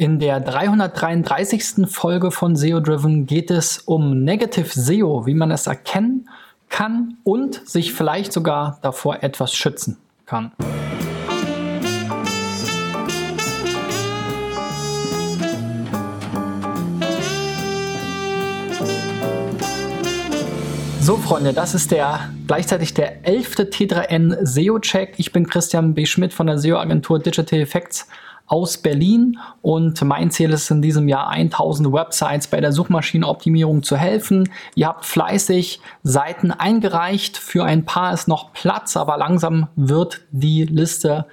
In der 333. Folge von SEO Driven geht es um Negative SEO, wie man es erkennen kann und sich vielleicht sogar davor etwas schützen kann. So, Freunde, das ist der gleichzeitig der elfte T3N SEO-Check. Ich bin Christian B. Schmidt von der SEO-Agentur Digital Effects aus Berlin und mein Ziel ist in diesem Jahr 1000 Websites bei der Suchmaschinenoptimierung zu helfen. Ihr habt fleißig Seiten eingereicht, für ein paar ist noch Platz, aber langsam wird die Liste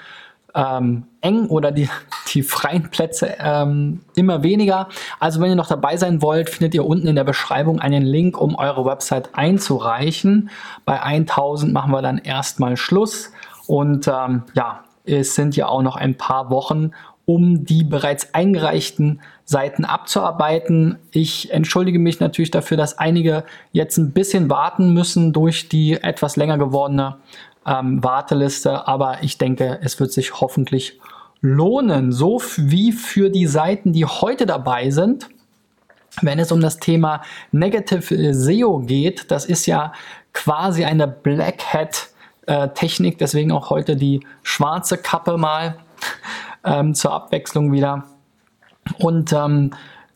ähm, eng oder die, die freien Plätze ähm, immer weniger. Also wenn ihr noch dabei sein wollt, findet ihr unten in der Beschreibung einen Link, um eure Website einzureichen. Bei 1000 machen wir dann erstmal Schluss und ähm, ja, es sind ja auch noch ein paar Wochen, um die bereits eingereichten Seiten abzuarbeiten. Ich entschuldige mich natürlich dafür, dass einige jetzt ein bisschen warten müssen durch die etwas länger gewordene ähm, Warteliste, aber ich denke, es wird sich hoffentlich lohnen, so wie für die Seiten, die heute dabei sind. Wenn es um das Thema Negative SEO geht, das ist ja quasi eine Black Hat äh, Technik, deswegen auch heute die schwarze Kappe mal ähm, zur Abwechslung wieder. Und ähm,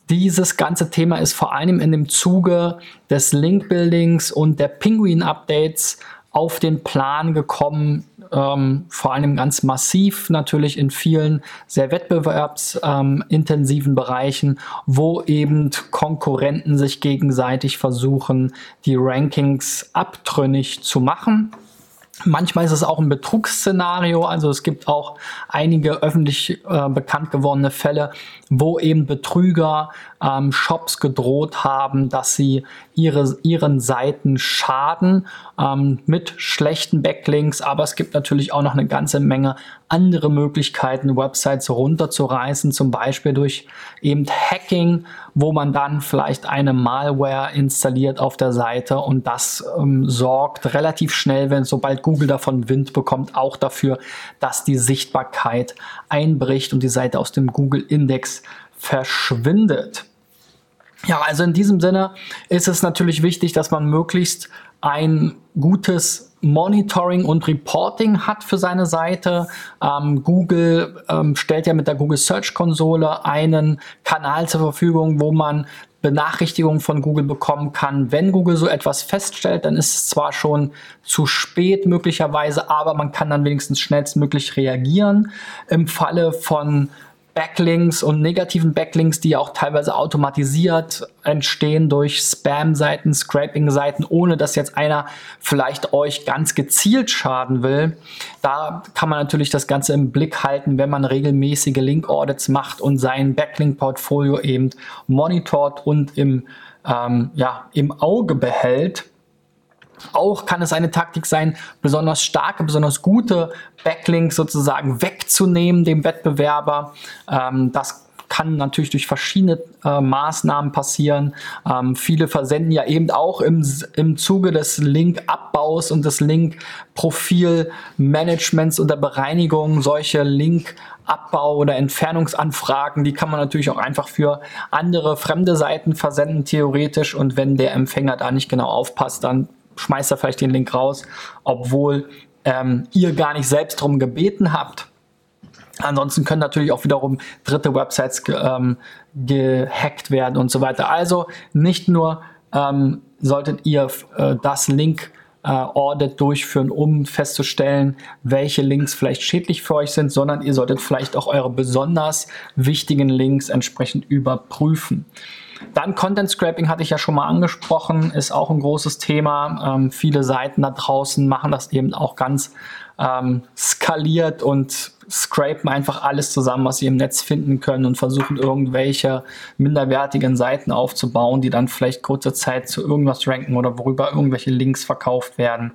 dieses ganze Thema ist vor allem in dem Zuge des Link-Buildings und der Penguin-Updates auf den Plan gekommen, ähm, vor allem ganz massiv natürlich in vielen sehr wettbewerbsintensiven ähm, Bereichen, wo eben Konkurrenten sich gegenseitig versuchen, die Rankings abtrünnig zu machen. Manchmal ist es auch ein Betrugsszenario, also es gibt auch einige öffentlich äh, bekannt gewordene Fälle, wo eben Betrüger ähm, Shops gedroht haben, dass sie ihre, ihren Seiten schaden ähm, mit schlechten Backlinks. Aber es gibt natürlich auch noch eine ganze Menge andere Möglichkeiten, Websites runterzureißen, zum Beispiel durch eben Hacking, wo man dann vielleicht eine Malware installiert auf der Seite und das ähm, sorgt relativ schnell, wenn sobald Google davon Wind bekommt, auch dafür, dass die Sichtbarkeit einbricht und die Seite aus dem Google-Index verschwindet. Ja, also in diesem Sinne ist es natürlich wichtig, dass man möglichst ein gutes Monitoring und Reporting hat für seine Seite. Ähm, Google ähm, stellt ja mit der Google Search Konsole einen Kanal zur Verfügung, wo man Benachrichtigungen von Google bekommen kann. Wenn Google so etwas feststellt, dann ist es zwar schon zu spät möglicherweise, aber man kann dann wenigstens schnellstmöglich reagieren. Im Falle von Backlinks und negativen Backlinks, die auch teilweise automatisiert entstehen durch Spam-Seiten, Scraping-Seiten, ohne dass jetzt einer vielleicht euch ganz gezielt schaden will. Da kann man natürlich das Ganze im Blick halten, wenn man regelmäßige Link-Audits macht und sein Backlink-Portfolio eben monitort und im, ähm, ja, im Auge behält. Auch kann es eine Taktik sein, besonders starke, besonders gute Backlinks sozusagen wegzunehmen dem Wettbewerber. Ähm, das kann natürlich durch verschiedene äh, Maßnahmen passieren. Ähm, viele versenden ja eben auch im, im Zuge des Link-Abbaus und des Link-Profil-Managements und der Bereinigung solche Link-Abbau- oder Entfernungsanfragen. Die kann man natürlich auch einfach für andere fremde Seiten versenden, theoretisch. Und wenn der Empfänger da nicht genau aufpasst, dann schmeißt er vielleicht den Link raus, obwohl ähm, ihr gar nicht selbst darum gebeten habt. Ansonsten können natürlich auch wiederum dritte Websites ähm, gehackt werden und so weiter. Also nicht nur ähm, solltet ihr äh, das Link äh, Audit durchführen, um festzustellen, welche Links vielleicht schädlich für euch sind, sondern ihr solltet vielleicht auch eure besonders wichtigen Links entsprechend überprüfen. Dann Content Scraping hatte ich ja schon mal angesprochen, ist auch ein großes Thema. Ähm, viele Seiten da draußen machen das eben auch ganz ähm, skaliert und scrapen einfach alles zusammen, was sie im Netz finden können und versuchen irgendwelche minderwertigen Seiten aufzubauen, die dann vielleicht kurze Zeit zu irgendwas ranken oder worüber irgendwelche Links verkauft werden.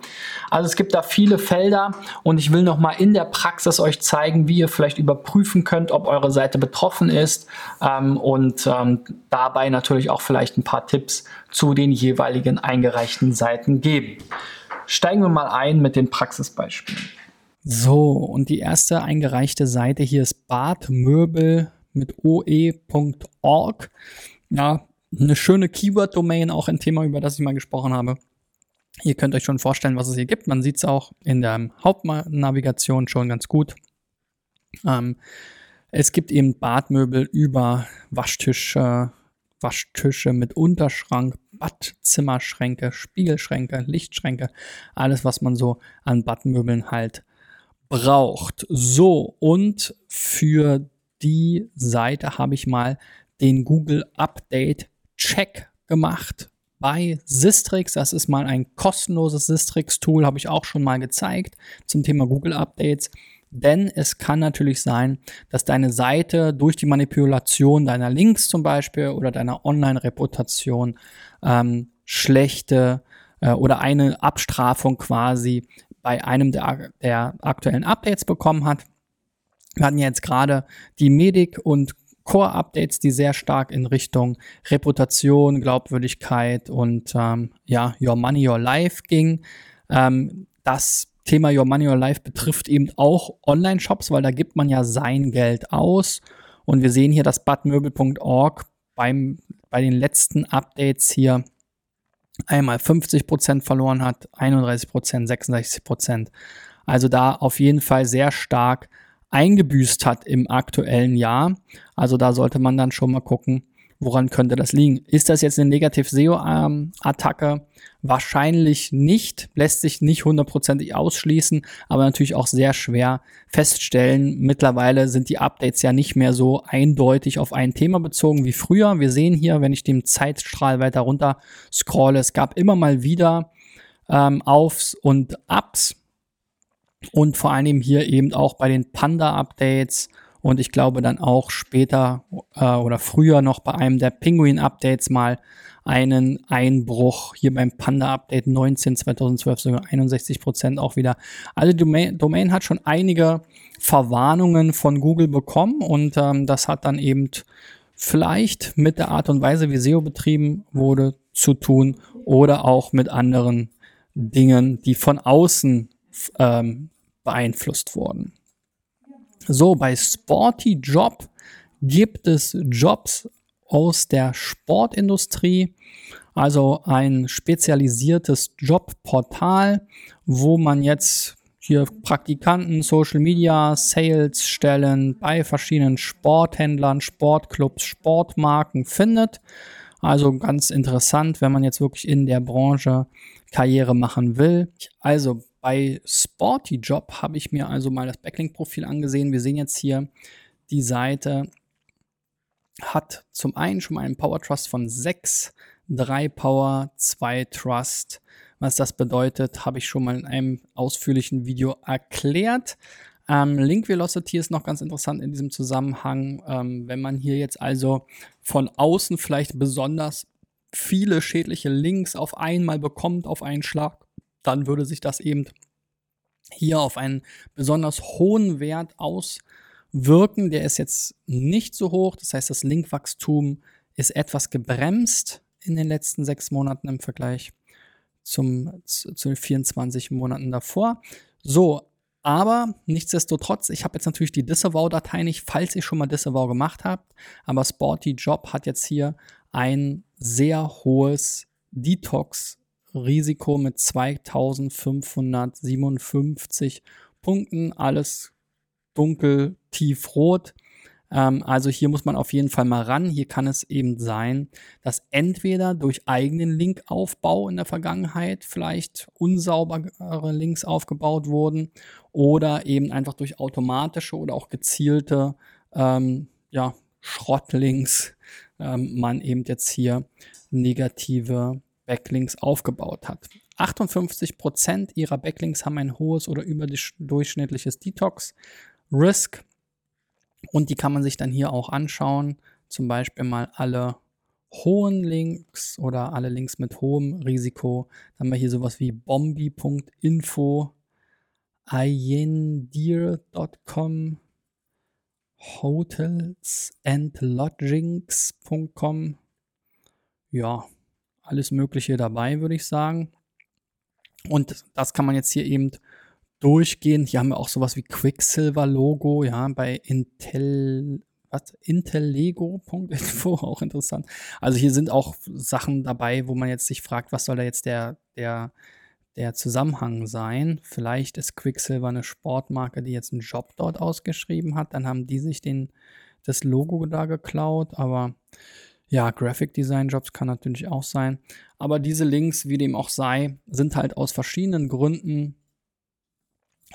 Also es gibt da viele Felder und ich will noch mal in der Praxis euch zeigen, wie ihr vielleicht überprüfen könnt, ob eure Seite betroffen ist ähm, und ähm, dabei natürlich auch vielleicht ein paar Tipps zu den jeweiligen eingereichten Seiten geben. Steigen wir mal ein mit den Praxisbeispielen. So, und die erste eingereichte Seite hier ist Badmöbel mit oe.org. Ja, eine schöne Keyword-Domain, auch ein Thema, über das ich mal gesprochen habe. Ihr könnt euch schon vorstellen, was es hier gibt. Man sieht es auch in der Hauptnavigation schon ganz gut. Ähm, es gibt eben Badmöbel über Waschtische, Waschtische mit Unterschrank, Badzimmerschränke, Spiegelschränke, Lichtschränke, alles, was man so an Badmöbeln halt braucht. So, und für die Seite habe ich mal den Google Update Check gemacht bei Sistrix. Das ist mal ein kostenloses Sistrix-Tool, habe ich auch schon mal gezeigt zum Thema Google Updates. Denn es kann natürlich sein, dass deine Seite durch die Manipulation deiner Links zum Beispiel oder deiner Online-Reputation ähm, schlechte äh, oder eine Abstrafung quasi bei einem der, der aktuellen Updates bekommen hat. Wir hatten jetzt gerade die Medic und Core-Updates, die sehr stark in Richtung Reputation, Glaubwürdigkeit und ähm, ja, Your Money, Your Life ging. Ähm, das Thema Your Money, Your Life betrifft eben auch Online-Shops, weil da gibt man ja sein Geld aus. Und wir sehen hier, dass badmöbel.org beim, bei den letzten Updates hier einmal 50% verloren hat, 31%, 66%. Also da auf jeden Fall sehr stark eingebüßt hat im aktuellen Jahr. Also da sollte man dann schon mal gucken, woran könnte das liegen. Ist das jetzt eine Negativ-SEO-Attacke? Wahrscheinlich nicht, lässt sich nicht hundertprozentig ausschließen, aber natürlich auch sehr schwer feststellen. Mittlerweile sind die Updates ja nicht mehr so eindeutig auf ein Thema bezogen wie früher. Wir sehen hier, wenn ich den Zeitstrahl weiter runter scrolle, es gab immer mal wieder ähm, Aufs und Ups und vor allem hier eben auch bei den Panda-Updates und ich glaube dann auch später äh, oder früher noch bei einem der Penguin-Updates mal einen Einbruch hier beim Panda-Update 19 2012 sogar 61 Prozent auch wieder. Also Domain, Domain hat schon einige Verwarnungen von Google bekommen und ähm, das hat dann eben vielleicht mit der Art und Weise, wie SEO betrieben wurde, zu tun oder auch mit anderen Dingen, die von außen ähm, beeinflusst worden. So, bei Sporty Job gibt es Jobs aus der Sportindustrie, also ein spezialisiertes Jobportal, wo man jetzt hier Praktikanten, Social Media, Sales Stellen bei verschiedenen Sporthändlern, Sportclubs, Sportmarken findet. Also ganz interessant, wenn man jetzt wirklich in der Branche Karriere machen will. Also bei Sporty Job habe ich mir also mal das Backlink-Profil angesehen. Wir sehen jetzt hier, die Seite hat zum einen schon mal einen Power Trust von 6, 3 Power, 2 Trust. Was das bedeutet, habe ich schon mal in einem ausführlichen Video erklärt. Ähm, Link Velocity ist noch ganz interessant in diesem Zusammenhang. Ähm, wenn man hier jetzt also von außen vielleicht besonders viele schädliche Links auf einmal bekommt, auf einen Schlag, dann würde sich das eben hier auf einen besonders hohen Wert auswirken. Der ist jetzt nicht so hoch. Das heißt, das Linkwachstum ist etwas gebremst in den letzten sechs Monaten im Vergleich zum, zu, den 24 Monaten davor. So, aber nichtsdestotrotz, ich habe jetzt natürlich die Disavow-Datei nicht, falls ihr schon mal Disavow gemacht habt. Aber Sporty Job hat jetzt hier ein sehr hohes Detox Risiko mit 2557 Punkten, alles dunkel, tiefrot. Ähm, also hier muss man auf jeden Fall mal ran. Hier kann es eben sein, dass entweder durch eigenen Linkaufbau in der Vergangenheit vielleicht unsaubere Links aufgebaut wurden oder eben einfach durch automatische oder auch gezielte ähm, ja, Schrottlinks ähm, man eben jetzt hier negative Backlinks aufgebaut hat. 58% ihrer Backlinks haben ein hohes oder überdurchschnittliches Detox-Risk. Und die kann man sich dann hier auch anschauen. Zum Beispiel mal alle hohen Links oder alle Links mit hohem Risiko. Dann haben wir hier sowas wie bombi.info, ayendir.com, hotelsandlodgings.com. Ja, alles Mögliche dabei, würde ich sagen. Und das kann man jetzt hier eben durchgehen. Hier haben wir auch sowas wie Quicksilver-Logo, ja, bei Intel, was? Intellego.info, auch interessant. Also hier sind auch Sachen dabei, wo man jetzt sich fragt, was soll da jetzt der, der, der Zusammenhang sein? Vielleicht ist Quicksilver eine Sportmarke, die jetzt einen Job dort ausgeschrieben hat. Dann haben die sich den, das Logo da geklaut, aber ja, Graphic Design Jobs kann natürlich auch sein. Aber diese Links, wie dem auch sei, sind halt aus verschiedenen Gründen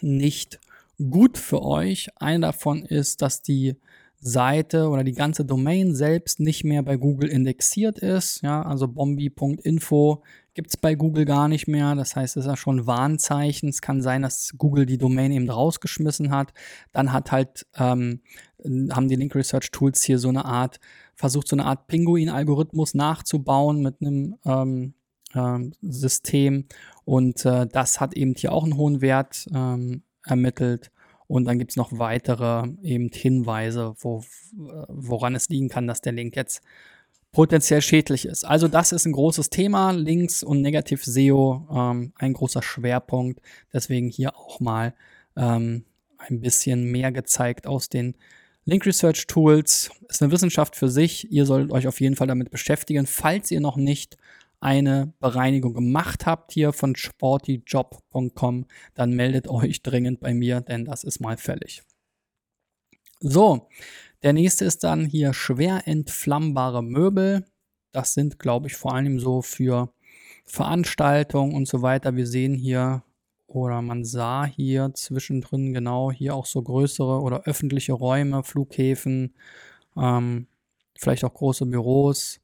nicht gut für euch. Einer davon ist, dass die Seite oder die ganze Domain selbst nicht mehr bei Google indexiert ist. Ja, also bombi.info gibt es bei Google gar nicht mehr. Das heißt, es ist ja schon ein Warnzeichen. Es kann sein, dass Google die Domain eben rausgeschmissen hat. Dann hat halt, ähm, haben die Link Research Tools hier so eine Art, versucht so eine Art Pinguin-Algorithmus nachzubauen mit einem ähm, ähm, System. Und äh, das hat eben hier auch einen hohen Wert ähm, ermittelt. Und dann gibt es noch weitere eben Hinweise, wo, woran es liegen kann, dass der Link jetzt potenziell schädlich ist. Also das ist ein großes Thema, Links und Negativ SEO, ähm, ein großer Schwerpunkt. Deswegen hier auch mal ähm, ein bisschen mehr gezeigt aus den Link Research Tools. Ist eine Wissenschaft für sich. Ihr solltet euch auf jeden Fall damit beschäftigen, falls ihr noch nicht eine Bereinigung gemacht habt hier von sportyjob.com, dann meldet euch dringend bei mir, denn das ist mal fällig. So, der nächste ist dann hier schwer entflammbare Möbel. Das sind, glaube ich, vor allem so für Veranstaltungen und so weiter. Wir sehen hier oder man sah hier zwischendrin genau hier auch so größere oder öffentliche Räume, Flughäfen, ähm, vielleicht auch große Büros.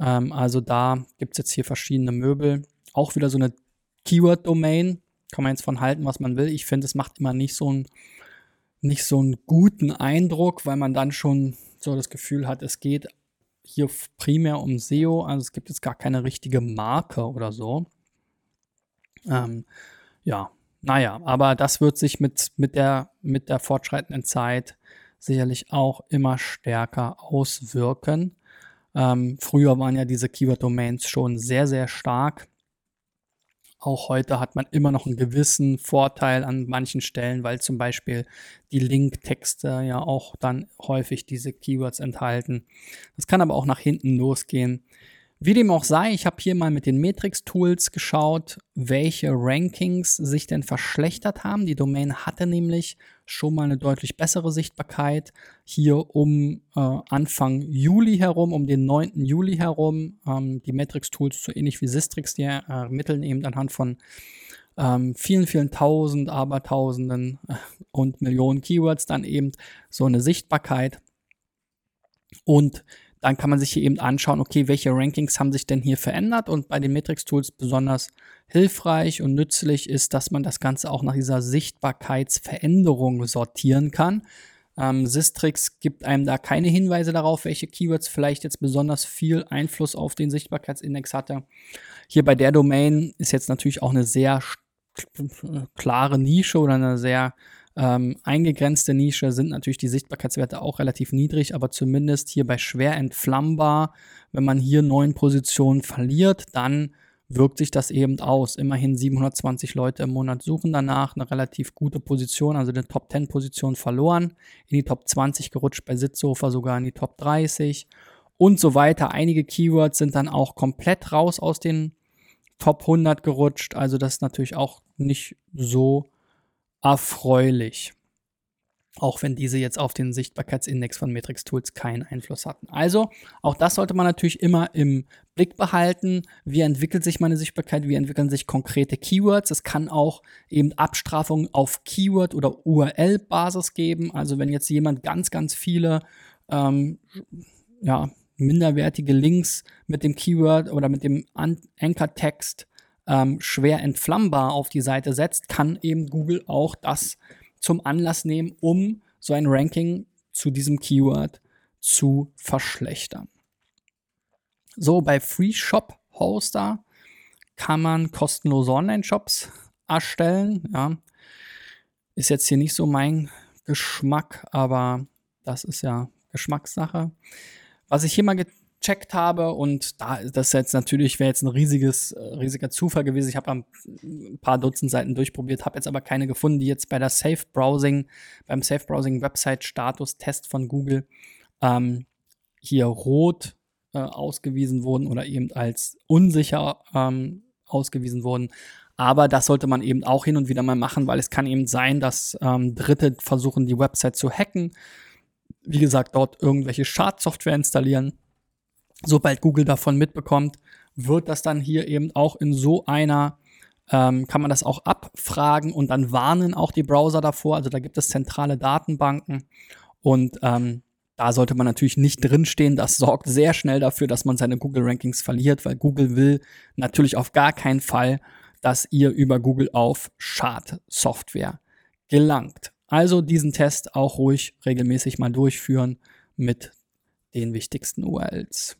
Ähm, also da gibt es jetzt hier verschiedene Möbel. Auch wieder so eine Keyword-Domain. Kann man jetzt von halten, was man will. Ich finde, es macht immer nicht so, ein, nicht so einen guten Eindruck, weil man dann schon so das Gefühl hat, es geht hier primär um SEO. Also es gibt jetzt gar keine richtige Marke oder so. Ähm, ja, naja, aber das wird sich mit, mit, der, mit der fortschreitenden Zeit sicherlich auch immer stärker auswirken. Ähm, früher waren ja diese Keyword-Domains schon sehr, sehr stark. Auch heute hat man immer noch einen gewissen Vorteil an manchen Stellen, weil zum Beispiel die Linktexte ja auch dann häufig diese Keywords enthalten. Das kann aber auch nach hinten losgehen. Wie dem auch sei, ich habe hier mal mit den Matrix-Tools geschaut, welche Rankings sich denn verschlechtert haben. Die Domain hatte nämlich schon mal eine deutlich bessere Sichtbarkeit. Hier um äh, Anfang Juli herum, um den 9. Juli herum. Ähm, die Matrix-Tools, so ähnlich wie Sistrix, die ermitteln eben anhand von ähm, vielen, vielen Tausend, Abertausenden äh, und Millionen Keywords dann eben so eine Sichtbarkeit. Und dann kann man sich hier eben anschauen, okay, welche Rankings haben sich denn hier verändert und bei den Matrix-Tools besonders hilfreich und nützlich ist, dass man das Ganze auch nach dieser Sichtbarkeitsveränderung sortieren kann. Ähm, Sistrix gibt einem da keine Hinweise darauf, welche Keywords vielleicht jetzt besonders viel Einfluss auf den Sichtbarkeitsindex hatte. Hier bei der Domain ist jetzt natürlich auch eine sehr klare Nische oder eine sehr ähm, eingegrenzte Nische sind natürlich die Sichtbarkeitswerte auch relativ niedrig, aber zumindest hier bei schwer entflammbar, wenn man hier neun Positionen verliert, dann wirkt sich das eben aus. Immerhin 720 Leute im Monat suchen danach, eine relativ gute Position, also eine Top 10 Position verloren, in die Top 20 gerutscht, bei Sitzsofa sogar in die Top 30 und so weiter. Einige Keywords sind dann auch komplett raus aus den Top 100 gerutscht, also das ist natürlich auch nicht so erfreulich. Auch wenn diese jetzt auf den Sichtbarkeitsindex von Matrix Tools keinen Einfluss hatten. Also, auch das sollte man natürlich immer im Blick behalten. Wie entwickelt sich meine Sichtbarkeit? Wie entwickeln sich konkrete Keywords? Es kann auch eben Abstrafungen auf Keyword- oder URL-Basis geben. Also, wenn jetzt jemand ganz, ganz viele ähm, ja, minderwertige Links mit dem Keyword oder mit dem Anchor-Text ähm, schwer entflammbar auf die Seite setzt, kann eben Google auch das zum Anlass nehmen, um so ein Ranking zu diesem Keyword zu verschlechtern. So, bei Free Shop Hoster kann man kostenlose Online-Shops erstellen. Ja. Ist jetzt hier nicht so mein Geschmack, aber das ist ja Geschmackssache. Was ich hier mal gecheckt habe und da das jetzt natürlich wäre jetzt ein riesiges äh, riesiger Zufall gewesen. Ich habe ein paar Dutzend Seiten durchprobiert, habe jetzt aber keine gefunden, die jetzt bei der Safe Browsing beim Safe Browsing Website Status Test von Google ähm, hier rot äh, ausgewiesen wurden oder eben als unsicher ähm, ausgewiesen wurden. Aber das sollte man eben auch hin und wieder mal machen, weil es kann eben sein, dass ähm, Dritte versuchen, die Website zu hacken. Wie gesagt, dort irgendwelche Schadsoftware installieren. Sobald Google davon mitbekommt, wird das dann hier eben auch in so einer, ähm, kann man das auch abfragen und dann warnen auch die Browser davor. Also da gibt es zentrale Datenbanken und ähm, da sollte man natürlich nicht drinstehen. Das sorgt sehr schnell dafür, dass man seine Google-Rankings verliert, weil Google will natürlich auf gar keinen Fall, dass ihr über Google auf Schadsoftware gelangt. Also diesen Test auch ruhig regelmäßig mal durchführen mit den wichtigsten URLs.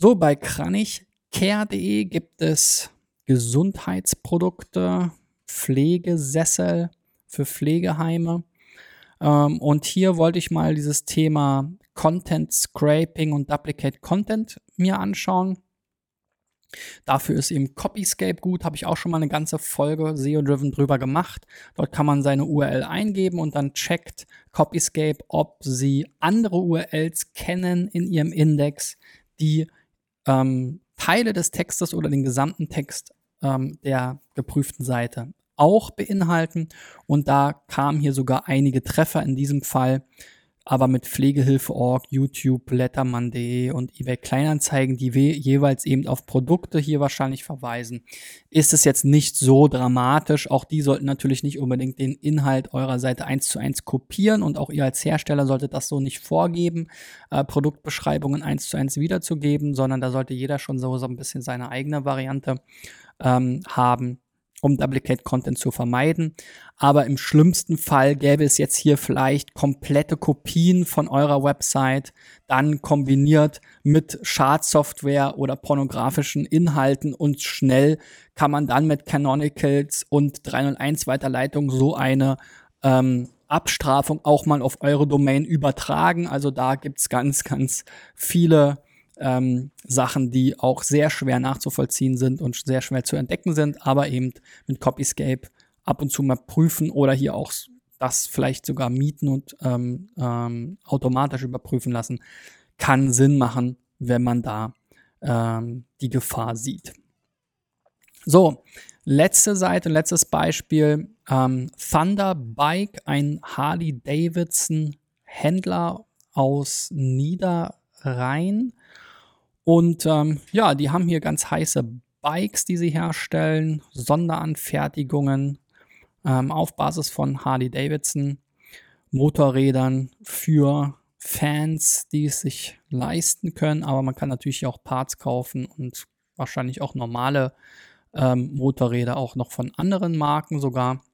So, bei kranichcare.de gibt es Gesundheitsprodukte, Pflegesessel für Pflegeheime. Ähm, und hier wollte ich mal dieses Thema Content Scraping und Duplicate Content mir anschauen. Dafür ist eben Copyscape gut, habe ich auch schon mal eine ganze Folge SEO-Driven drüber gemacht. Dort kann man seine URL eingeben und dann checkt Copyscape, ob sie andere URLs kennen in ihrem Index, die ähm, Teile des Textes oder den gesamten Text ähm, der geprüften Seite auch beinhalten. Und da kamen hier sogar einige Treffer in diesem Fall. Aber mit Pflegehilfe.org, YouTube, Letterman.de und eBay Kleinanzeigen, die jeweils eben auf Produkte hier wahrscheinlich verweisen, ist es jetzt nicht so dramatisch. Auch die sollten natürlich nicht unbedingt den Inhalt eurer Seite eins zu eins kopieren und auch ihr als Hersteller solltet das so nicht vorgeben, äh, Produktbeschreibungen eins zu eins wiederzugeben, sondern da sollte jeder schon so, so ein bisschen seine eigene Variante ähm, haben um Duplicate Content zu vermeiden. Aber im schlimmsten Fall gäbe es jetzt hier vielleicht komplette Kopien von eurer Website, dann kombiniert mit Schadsoftware oder pornografischen Inhalten und schnell kann man dann mit Canonicals und 301 Weiterleitung so eine ähm, Abstrafung auch mal auf eure Domain übertragen. Also da gibt's ganz, ganz viele ähm, Sachen, die auch sehr schwer nachzuvollziehen sind und sehr schwer zu entdecken sind, aber eben mit Copyscape ab und zu mal prüfen oder hier auch das vielleicht sogar mieten und ähm, ähm, automatisch überprüfen lassen, kann Sinn machen, wenn man da ähm, die Gefahr sieht. So, letzte Seite, letztes Beispiel. Ähm, Thunder Bike, ein Harley Davidson Händler aus Niederrhein und ähm, ja, die haben hier ganz heiße Bikes, die sie herstellen, Sonderanfertigungen ähm, auf Basis von Harley Davidson, Motorrädern für Fans, die es sich leisten können. Aber man kann natürlich auch Parts kaufen und wahrscheinlich auch normale ähm, Motorräder auch noch von anderen Marken sogar.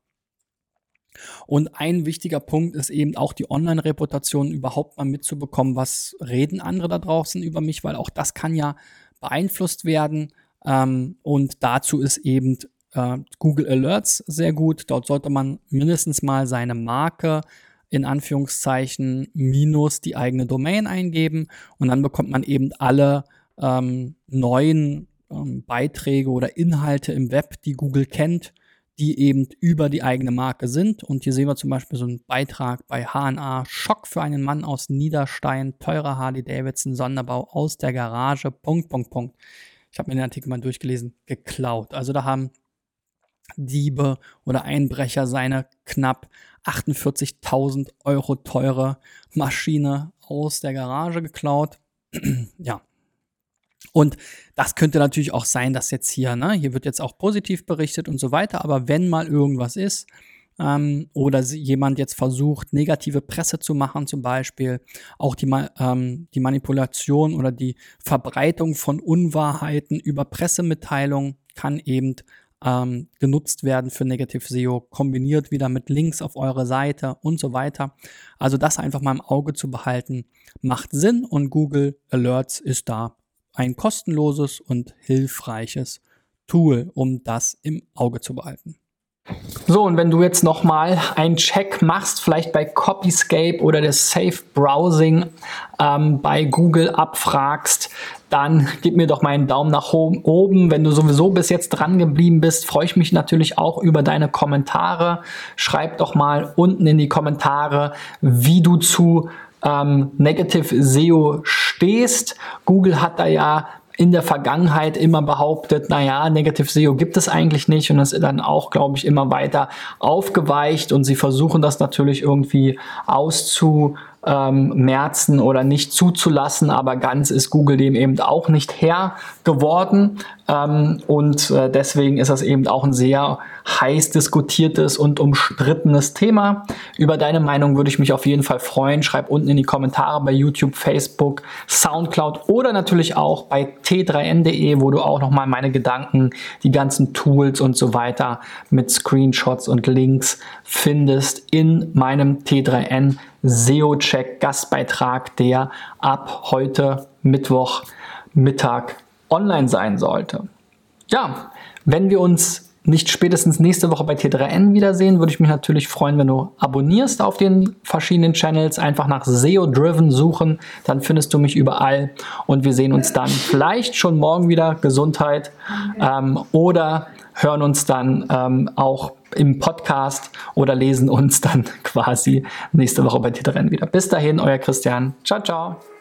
Und ein wichtiger Punkt ist eben auch die Online-Reputation überhaupt mal mitzubekommen, was reden andere da draußen über mich, weil auch das kann ja beeinflusst werden. Ähm, und dazu ist eben äh, Google Alerts sehr gut. Dort sollte man mindestens mal seine Marke in Anführungszeichen minus die eigene Domain eingeben und dann bekommt man eben alle ähm, neuen ähm, Beiträge oder Inhalte im Web, die Google kennt die eben über die eigene Marke sind. Und hier sehen wir zum Beispiel so einen Beitrag bei HNA. Schock für einen Mann aus Niederstein, teurer Harley Davidson Sonderbau aus der Garage. Punkt, Punkt, Punkt. Ich habe mir den Artikel mal durchgelesen, geklaut. Also da haben Diebe oder Einbrecher seine knapp 48.000 Euro teure Maschine aus der Garage geklaut. ja, und das könnte natürlich auch sein, dass jetzt hier, ne, hier wird jetzt auch positiv berichtet und so weiter, aber wenn mal irgendwas ist, ähm, oder jemand jetzt versucht, negative Presse zu machen, zum Beispiel, auch die, ähm, die Manipulation oder die Verbreitung von Unwahrheiten über Pressemitteilungen kann eben ähm, genutzt werden für Negative SEO, kombiniert wieder mit Links auf eure Seite und so weiter. Also das einfach mal im Auge zu behalten, macht Sinn und Google Alerts ist da ein kostenloses und hilfreiches Tool, um das im Auge zu behalten. So, und wenn du jetzt nochmal einen Check machst, vielleicht bei Copyscape oder das Safe Browsing ähm, bei Google abfragst, dann gib mir doch mal einen Daumen nach oben. Wenn du sowieso bis jetzt dran geblieben bist, freue ich mich natürlich auch über deine Kommentare. Schreib doch mal unten in die Kommentare, wie du zu ähm, Negative SEO stehst. Google hat da ja in der Vergangenheit immer behauptet, naja, Negative SEO gibt es eigentlich nicht und das ist dann auch, glaube ich, immer weiter aufgeweicht und sie versuchen das natürlich irgendwie auszu ähm, merzen oder nicht zuzulassen, aber ganz ist Google dem eben auch nicht Herr geworden ähm, und äh, deswegen ist das eben auch ein sehr heiß diskutiertes und umstrittenes Thema. Über deine Meinung würde ich mich auf jeden Fall freuen. Schreib unten in die Kommentare bei YouTube, Facebook, Soundcloud oder natürlich auch bei t3n.de, wo du auch nochmal meine Gedanken, die ganzen Tools und so weiter mit Screenshots und Links findest in meinem T3N SEO-Check Gastbeitrag, der ab heute Mittwoch Mittag online sein sollte. Ja, wenn wir uns nicht spätestens nächste Woche bei T3N wiedersehen, würde ich mich natürlich freuen, wenn du abonnierst auf den verschiedenen Channels, einfach nach SEO Driven suchen, dann findest du mich überall und wir sehen uns dann vielleicht schon morgen wieder. Gesundheit ähm, oder hören uns dann ähm, auch im Podcast oder lesen uns dann quasi nächste Woche bei Titelrennen wieder. Bis dahin, euer Christian. Ciao, ciao.